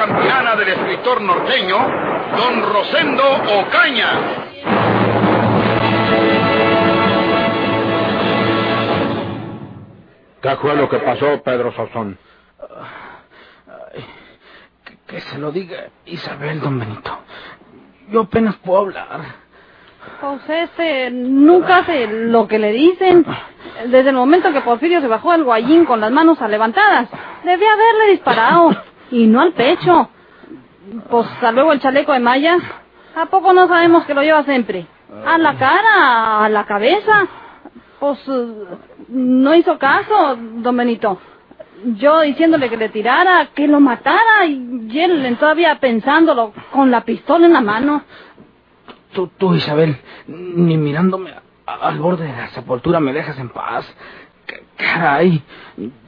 campeana del escritor norteño, Don Rosendo Ocaña. ¿Qué fue lo que pasó, Pedro Sazón? Que, que se lo diga Isabel, don Benito. Yo apenas puedo hablar. Pues este nunca hace lo que le dicen. Desde el momento que Porfirio se bajó del guayín con las manos levantadas, debía haberle disparado. Y no al pecho. Pues luego el chaleco de malla. ¿A poco no sabemos que lo lleva siempre? A la cara, a la cabeza. Pues no hizo caso, don Benito. Yo diciéndole que le tirara, que lo matara, y él todavía pensándolo, con la pistola en la mano. Tú, tú, Isabel, ni mirándome al borde de la sepultura me dejas en paz. Caray,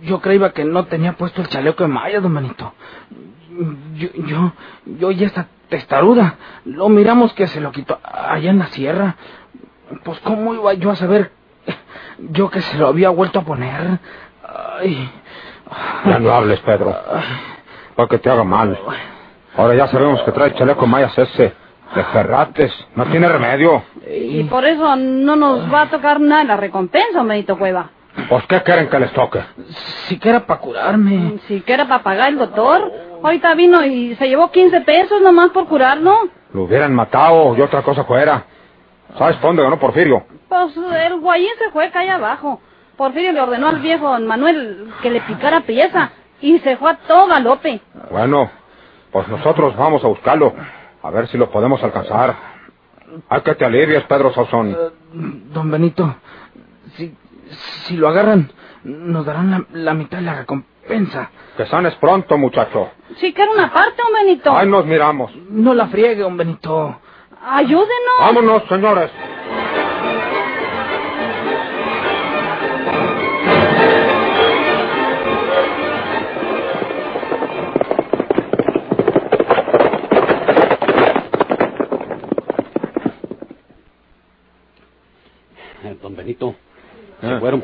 yo creía que no tenía puesto el chaleco de malla, don Benito. Yo, yo, yo y esta testaruda, lo miramos que se lo quitó allá en la sierra. Pues cómo iba yo a saber yo que se lo había vuelto a poner. Ay, Ya no hables, Pedro. Para que te haga mal. Ahora ya sabemos que trae chaleco mayas ese. De ferrates. No tiene remedio. Y por eso no nos va a tocar nada la recompensa, don Benito Cueva. ¿Pues qué quieren que les toque? si que era para curarme. Si que era para pagar el doctor. Ahorita vino y se llevó 15 pesos nomás por curarlo. Lo hubieran matado y otra cosa fuera. ¿Sabes por dónde ganó Porfirio? Pues el guayín se fue acá allá abajo. Porfirio le ordenó al viejo don Manuel que le picara pieza y se fue a todo galope. Bueno, pues nosotros vamos a buscarlo. A ver si lo podemos alcanzar. Hay que te alivies, Pedro Sazón. Eh, Don Benito, si, lo agarran, nos darán la, la mitad de la recompensa. Que sanes pronto, muchacho. Sí que era una parte, don Benito. Ahí nos miramos. No la friegue, don Benito. Ayúdenos. Vámonos, señores.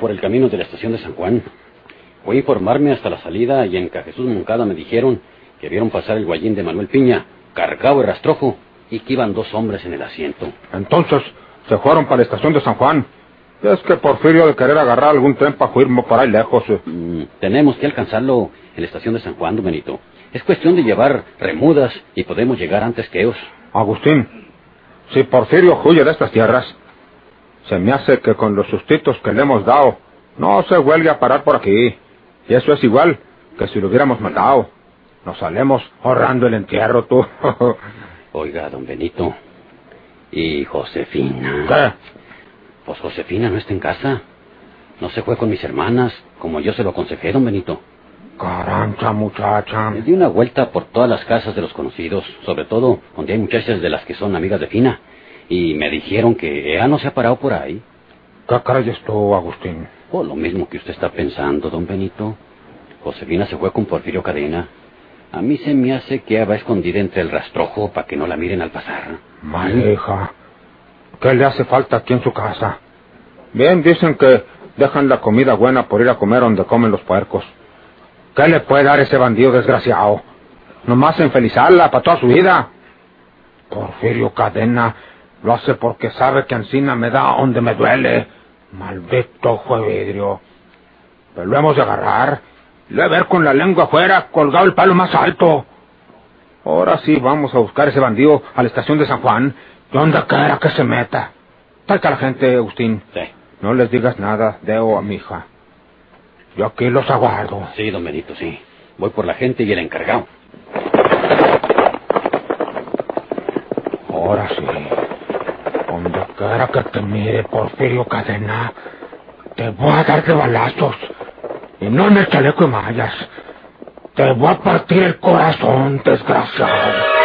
Por el camino de la estación de San Juan. Fui a informarme hasta la salida y en Jesús Moncada me dijeron que vieron pasar el guayín de Manuel Piña, cargado y rastrojo, y que iban dos hombres en el asiento. Entonces, se fueron para la estación de San Juan. Es que Porfirio de querer agarrar algún tren para irme por ahí lejos. eh. Mm, tenemos que alcanzarlo en la estación de San Juan, Don Benito. Es cuestión de llevar remudas y podemos llegar antes que ellos. Agustín, si Porfirio huye de estas tierras, se me hace que con los sustitos que le hemos dado, no se huelgue a parar por aquí. Y eso es igual que si lo hubiéramos matado. Nos salemos ahorrando el entierro, tú. Oiga, Don Benito. ¿Y Josefina? ¿Qué? Pues Josefina no está en casa. No se fue con mis hermanas, como yo se lo aconsejé, Don Benito. Carancha, muchacha. Me di una vuelta por todas las casas de los conocidos, sobre todo donde hay muchachas de las que son amigas de Fina. Y me dijeron que ella no se ha parado por ahí. ¿Qué crees tú, Agustín? O lo mismo que usted está pensando, don Benito. Josefina se fue con Porfirio Cadena. A mí se me hace que ella va escondida entre el rastrojo para que no la miren al pasar. Mal hija. ¿Qué le hace falta aquí en su casa? Bien, dicen que dejan la comida buena por ir a comer donde comen los puercos. ¿Qué le puede dar ese bandido desgraciado? Nomás enfelizarla para toda su vida. Porfirio Cadena lo hace porque sabe que Ancina me da donde me duele. Maldito de vidrio. Pero lo hemos de agarrar. Lo de ver con la lengua afuera, colgado el palo más alto. Ahora sí vamos a buscar ese bandido a la estación de San Juan. ¿Dónde quiera que se meta? Talca a la gente, Agustín. Sí, No les digas nada, Deo a mi hija. Yo aquí los aguardo. sí, don Benito, sí. Voy por la gente y el encargado. Ahora sí. Cara que te mire, Porfirio Cadena, te voy a dar de balazos. Y no en el chaleco y. Te voy a partir el corazón, desgraciado.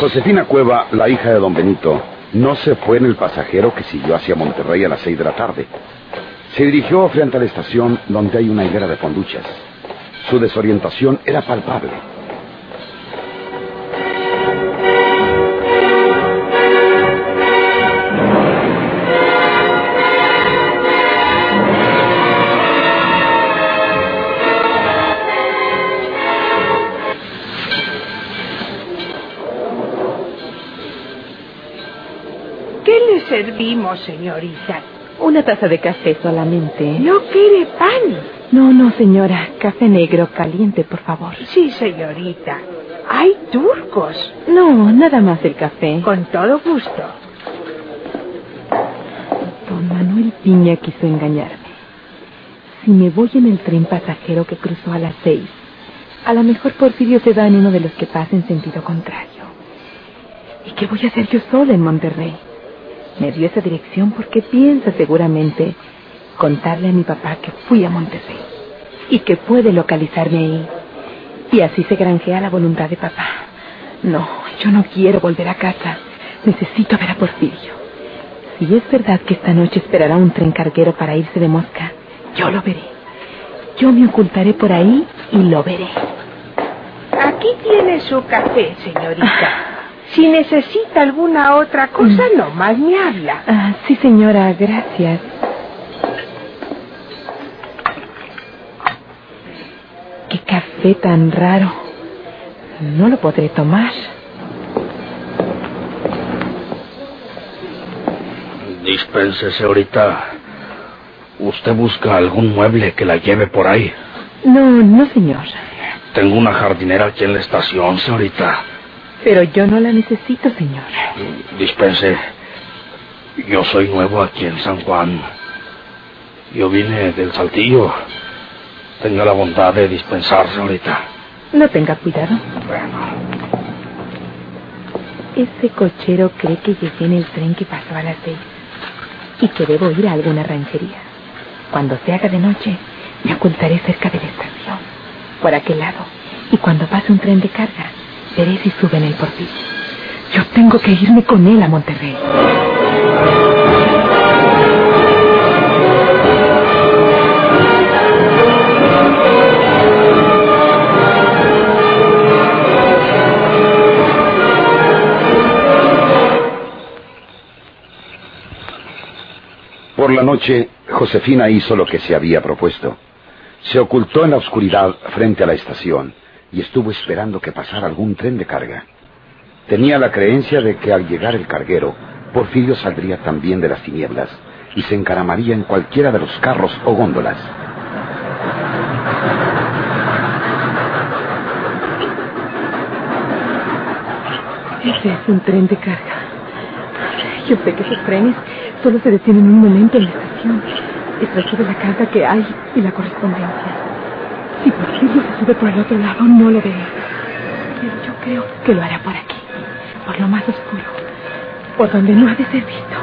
Josefina Cueva, la hija de don Benito, no se fue en el pasajero que siguió hacia Monterrey a las seis de la tarde. Se dirigió frente a la estación donde hay una hilera de ponduchas. Su desorientación era palpable. Señorita? Una taza de café solamente. ¿No quiere pan? No, no, señora. Café negro caliente, por favor. Sí, señorita. Hay turcos. No, nada más el café. Con todo gusto. Don Manuel Piña quiso engañarme. Si me voy en el tren pasajero que cruzó a las seis, a lo mejor Porfirio se va en uno de los que pasa en sentido contrario. ¿Y qué voy a hacer yo sola en Monterrey? Me dio esa dirección porque piensa seguramente contarle a mi papá que fui a Monterrey y que puede localizarme ahí. Y así se granjea la voluntad de papá. No, yo no quiero volver a casa. Necesito ver a Porfirio. Si es verdad que esta noche esperará un tren carguero para irse de Mosca, yo lo veré. Yo me ocultaré por ahí y lo veré. Aquí tiene su café, señorita. Si necesita alguna otra cosa, nomás me habla. Ah, sí, señora, gracias. Qué café tan raro. No lo podré tomar. Dispense, señorita. ¿Usted busca algún mueble que la lleve por ahí? No, no, señor. Tengo una jardinera aquí en la estación, señorita. Pero yo no la necesito, señor. Dispense. Yo soy nuevo aquí en San Juan. Yo vine del Saltillo. Tenga la bondad de dispensar, señorita. No tenga cuidado. Bueno, Ese cochero cree que llegué en el tren que pasó a las seis y que debo ir a alguna ranchería. Cuando se haga de noche, me ocultaré cerca de la estación, por aquel lado, y cuando pase un tren de carga, veré si sube en el portillo. Yo tengo que irme con él a Monterrey. Por la noche, Josefina hizo lo que se había propuesto. Se ocultó en la oscuridad frente a la estación y estuvo esperando que pasara algún tren de carga. Tenía la creencia de que al llegar el carguero, Porfirio saldría también de las tinieblas y se encaramaría en cualquiera de los carros o góndolas. Ese es un tren de carga. Yo sé que esos trenes solo se detienen un momento en la estación. Es de la carga que hay y la correspondencia. Si Porfirio se sube por el otro lado, no lo veré. Pero yo creo que lo hará por aquí, por lo más oscuro, por donde no ha de ser visto.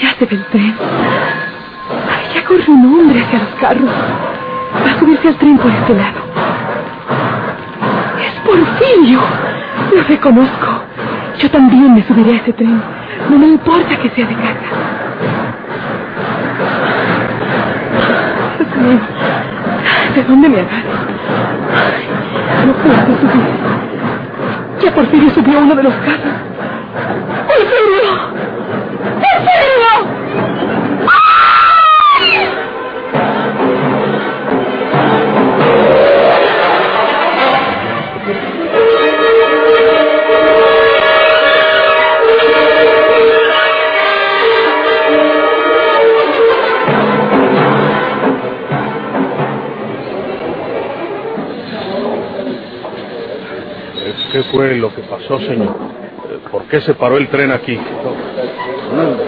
Ya se ve el tren. Ya corre un hombre hacia los carros. Va a subirse al tren por este lado. ¡Es Porfirio! Lo reconozco. Yo también me subiré a ese tren. No me importa que sea de carga. Dios mío, ¿de dónde me agarro? No puedo subir. Ya Porfirio subió a uno de los carros. Fue lo que pasó, señor? ¿Por qué se paró el tren aquí?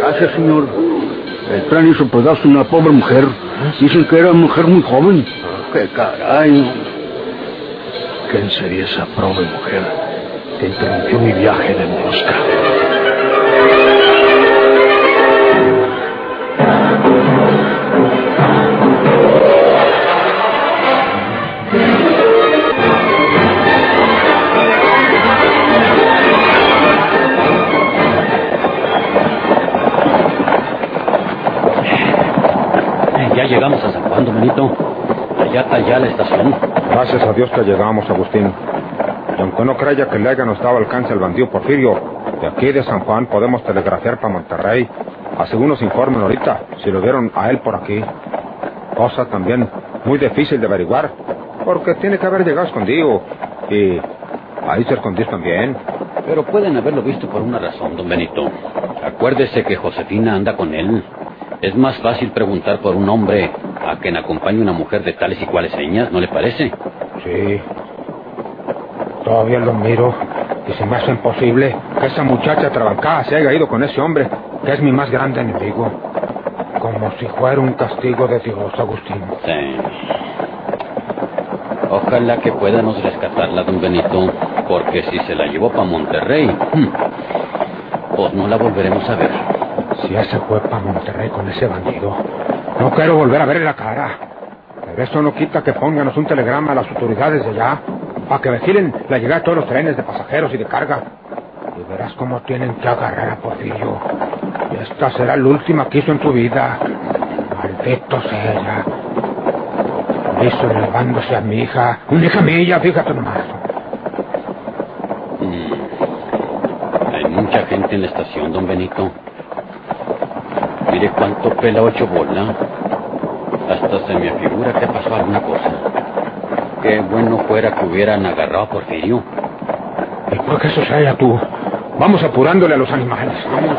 Gracias, señor. El tren hizo pedazo una pobre mujer. Dicen que era mujer muy joven. ¡Qué caray! ¿Quién sería esa pobre mujer que interrumpió mi viaje de Mosca? Llegamos a San Juan, don Benito. Allá está ya la estación. Gracias a Dios que llegamos, Agustín. Y aunque no creya que le haya nos dado alcance al bandido Porfirio, de aquí de San Juan podemos telegrafiar para Monterrey. Así unos informen ahorita si lo vieron a él por aquí. Cosa también muy difícil de averiguar, porque tiene que haber llegado escondido. Y ahí se escondió también. Pero pueden haberlo visto por una razón, don Benito. Acuérdese que Josefina anda con él. Es más fácil preguntar por un hombre a quien acompañe una mujer de tales y cuales señas, ¿no le parece? Sí. Todavía lo miro y se me hace imposible que esa muchacha trabancada se haya ido con ese hombre, que es mi más grande enemigo. Como si fuera un castigo de Dios, Agustín. Sí. Ojalá que podamos rescatarla, don Benito, porque si se la llevó para Monterrey, hmm, pues no la volveremos a ver. Si ese fue para Monterrey con ese bandido, no quiero volver a verle la cara. Pero eso no quita que pónganos un telegrama a las autoridades de allá para que vigilen la llegada de todos los trenes de pasajeros y de carga. Y verás cómo tienen que agarrar a Porfirio. Y esta será la última que hizo en tu vida. Maldito sea. Eso llevándose a mi hija. Una hija mía, fíjate nomás. Mm. Hay mucha gente en la estación, don Benito. Mire cuánto pela ocho bola. Hasta se me figura que pasó alguna cosa. Qué bueno fuera que hubieran agarrado a Porfirio. ¿Y por qué sucede tú? Vamos apurándole a los animales. Vamos.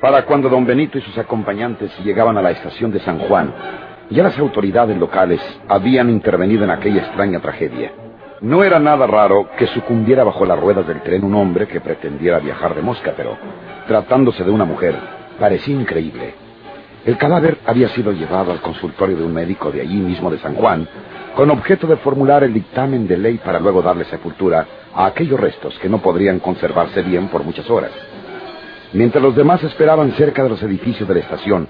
Para cuando don Benito y sus acompañantes llegaban a la estación de San Juan, ya las autoridades locales habían intervenido en aquella extraña tragedia. No era nada raro que sucumbiera bajo las ruedas del tren un hombre que pretendiera viajar de mosca, pero tratándose de una mujer, parecía increíble. El cadáver había sido llevado al consultorio de un médico de allí mismo de San Juan, con objeto de formular el dictamen de ley para luego darle sepultura a aquellos restos que no podrían conservarse bien por muchas horas. Mientras los demás esperaban cerca de los edificios de la estación,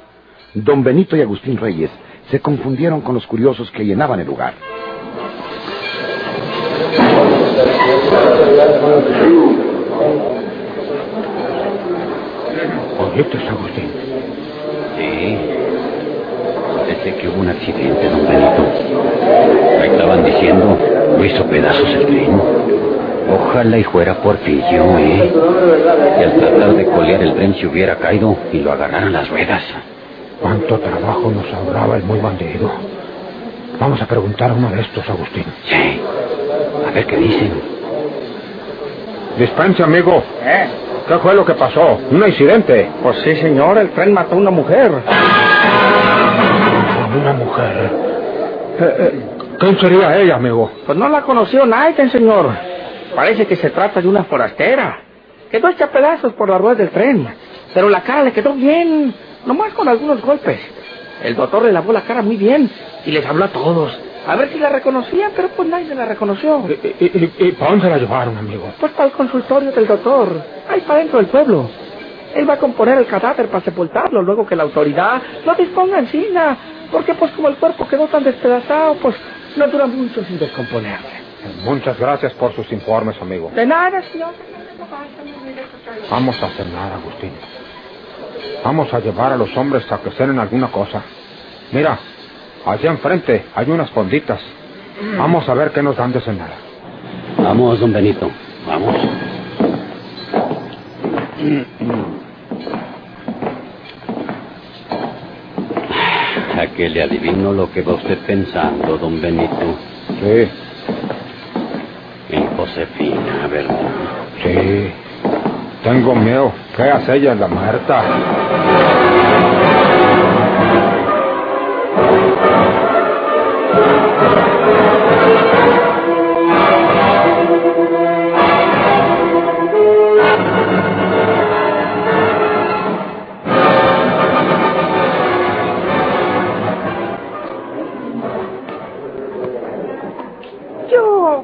don Benito y Agustín Reyes se confundieron con los curiosos que llenaban el lugar. ¿Oíste, Agustín? Sí. Parece que hubo un accidente, don Benito. Me estaban diciendo, lo hizo pedazos el tren. Ojalá y fuera Porfirio, ¿eh? Y al tratar de colear el tren se hubiera caído y lo agarraran las ruedas. ¿Cuánto trabajo nos ahorraba el muy bandido? Vamos a preguntar a uno de estos, Agustín. Sí. A ver qué dicen. Dispense, amigo. ¿Eh? ¿Qué fue lo que pasó? ¿Un accidente? Pues sí, señor, el tren mató a una mujer. Una mujer. Eh, eh, ¿Quién sería ella, amigo? Pues no la conoció nadie, señor. Parece que se trata de una forastera. Quedó hecha pedazos por las ruedas del tren. Pero la cara le quedó bien, nomás con algunos golpes. El doctor le lavó la cara muy bien y les habló a todos. A ver si la reconocían, pero pues nadie la reconoció. ¿Y, y, y para dónde la llevaron, amigo? Pues para el consultorio del doctor, ahí para dentro del pueblo. Él va a componer el cadáver para sepultarlo luego que la autoridad lo disponga en China. Porque pues como el cuerpo quedó tan despedazado, pues no dura mucho sin descomponerse. Muchas gracias por sus informes, amigo. De nada, señor. Vamos a hacer nada, Agustín. Vamos a llevar a los hombres a que cenen alguna cosa. Mira, allá enfrente hay unas fonditas. Vamos a ver qué nos dan de cenar. Vamos, don Benito. Vamos. A que le adivino lo que va usted pensando, don Benito. Sí, En Josefina, ¿verdad? sí. Tengo miedo. ¿Qué hace ella en la muerta?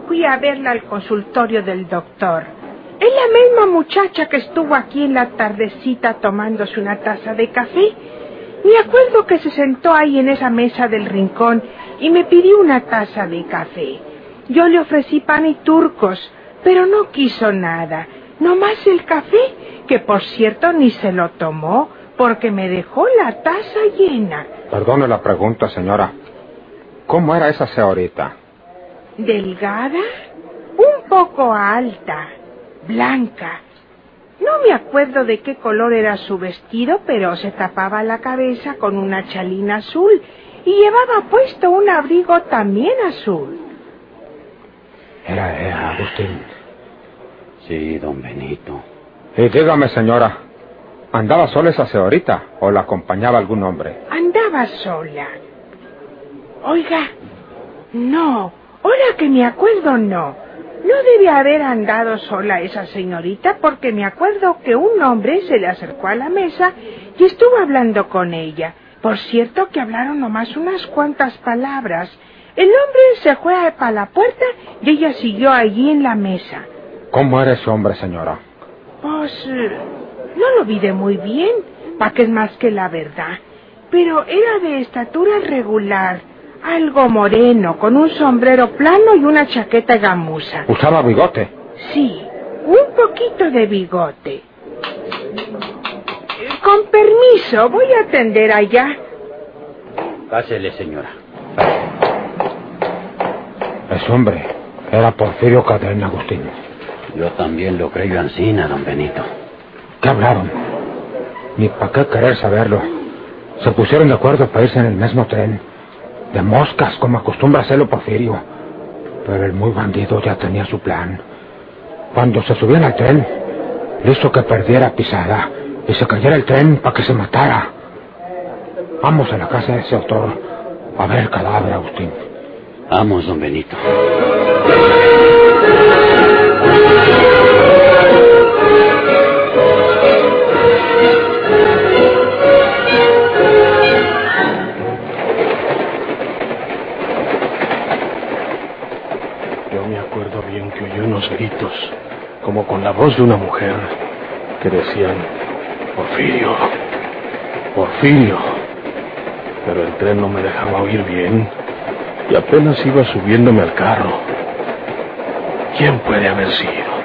Fui a verla al consultorio del doctor. Es la misma muchacha que estuvo aquí en la tardecita tomándose una taza de café. Me acuerdo que se sentó ahí en esa mesa del rincón y me pidió una taza de café. Yo le ofrecí pan y turcos, pero no quiso nada. Nomás el café que por cierto ni se lo tomó porque me dejó la taza llena. Perdone la pregunta, señora. ¿Cómo era esa señorita? Delgada, un poco alta, blanca. No me acuerdo de qué color era su vestido, pero se tapaba la cabeza con una chalina azul y llevaba puesto un abrigo también azul. Era, era Agustín. Sí, don Benito. Y dígame, señora, ¿andaba sola esa señorita o la acompañaba algún hombre? Andaba sola. Oiga, no, ahora que me acuerdo no. No debe haber andado sola esa señorita porque me acuerdo que un hombre se le acercó a la mesa y estuvo hablando con ella. Por cierto que hablaron nomás unas cuantas palabras. El hombre se fue para la puerta y ella siguió allí en la mesa. ¿Cómo era ese hombre, señora? Pues eh, no lo vi de muy bien, pa' que es más que la verdad. Pero era de estatura regular, algo moreno, con un sombrero plano y una chaqueta gamuza. ¿Usaba bigote? Sí, un poquito de bigote. Con permiso, voy a atender allá. Pásele, señora. Ese hombre era Porfirio Cadena, Agustín. Yo también lo creo ansina, don Benito. ¿Qué hablaron? Ni para qué querer saberlo. Se pusieron de acuerdo para irse en el mismo tren. De moscas, como acostumbra hacerlo Porfirio. Pero el muy bandido ya tenía su plan. Cuando se subían al tren, le hizo que perdiera pisada y se cayera el tren para que se matara. Vamos a la casa de ese autor a ver el cadáver, Agustín. Vamos, don Benito. Gritos, como con la voz de una mujer, que decían, Porfirio, Porfirio. Pero el tren no me dejaba oír bien y apenas iba subiéndome al carro. ¿Quién puede haber sido?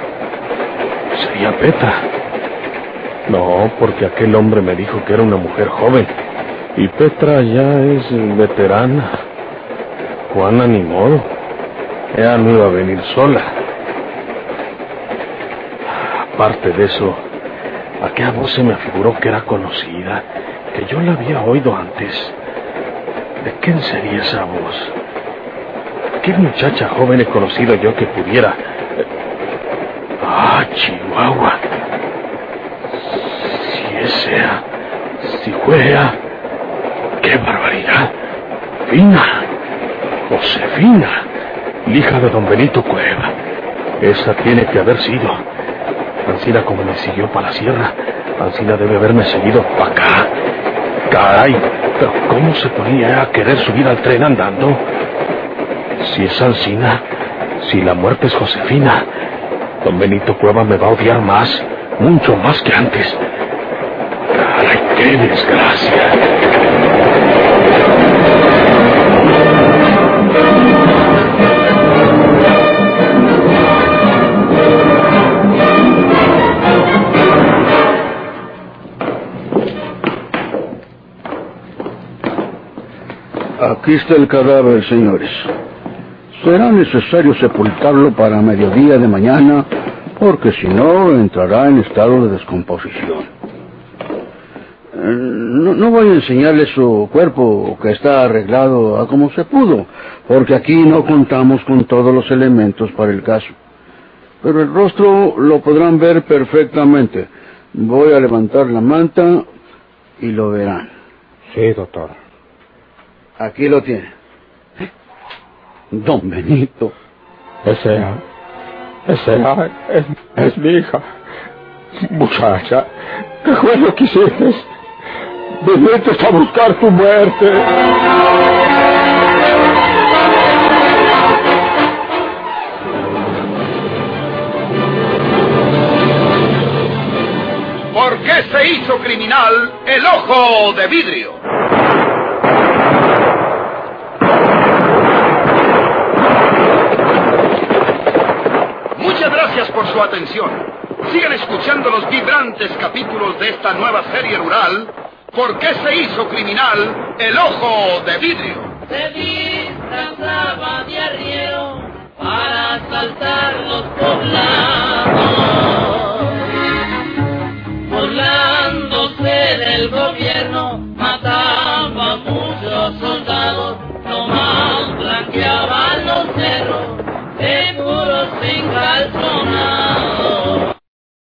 ¿Sería Petra? No, porque aquel hombre me dijo que era una mujer joven y Petra ya es veterana. Juana ni modo. Ella no iba a venir sola. Aparte de eso, aquella voz se me figuró que era conocida, que yo la había oído antes. ¿De quién sería esa voz? ¿Qué muchacha joven he conocido yo que pudiera... Ah, Chihuahua. Si es ella, si fue qué barbaridad. Fina, Josefina, hija de don Benito Cueva. Esa tiene que haber sido. Ancina como me siguió para la sierra, Ancina debe haberme seguido para acá. Caray, pero ¿cómo se ponía a querer subir al tren andando? Si es Ancina, si la muerte es Josefina, don Benito Cueva me va a odiar más, mucho más que antes. Caray, qué desgracia. Aquí está el cadáver, señores. Será necesario sepultarlo para mediodía de mañana, porque si no entrará en estado de descomposición. Eh, No, no voy a enseñarle su cuerpo, que está arreglado a como se pudo, porque aquí no contamos con todos los elementos para el caso. Pero el rostro lo podrán ver perfectamente. Voy a levantar la manta y lo verán. Sí, doctor. Aquí lo tiene. Don Benito. Esa, esa es, es mi hija. Muchacha, ¿qué fue lo que hiciste? Viniste a buscar tu muerte. ¿Por qué se hizo criminal el ojo de vidrio? por su atención. Sigan escuchando los vibrantes capítulos de esta nueva serie rural. ¿Por qué se hizo criminal el ojo de vidrio? Se disfrazaba de arriero para asaltar los poblados. Burlándose del gobierno, mataba a muchos soldados, nomás blanqueaba.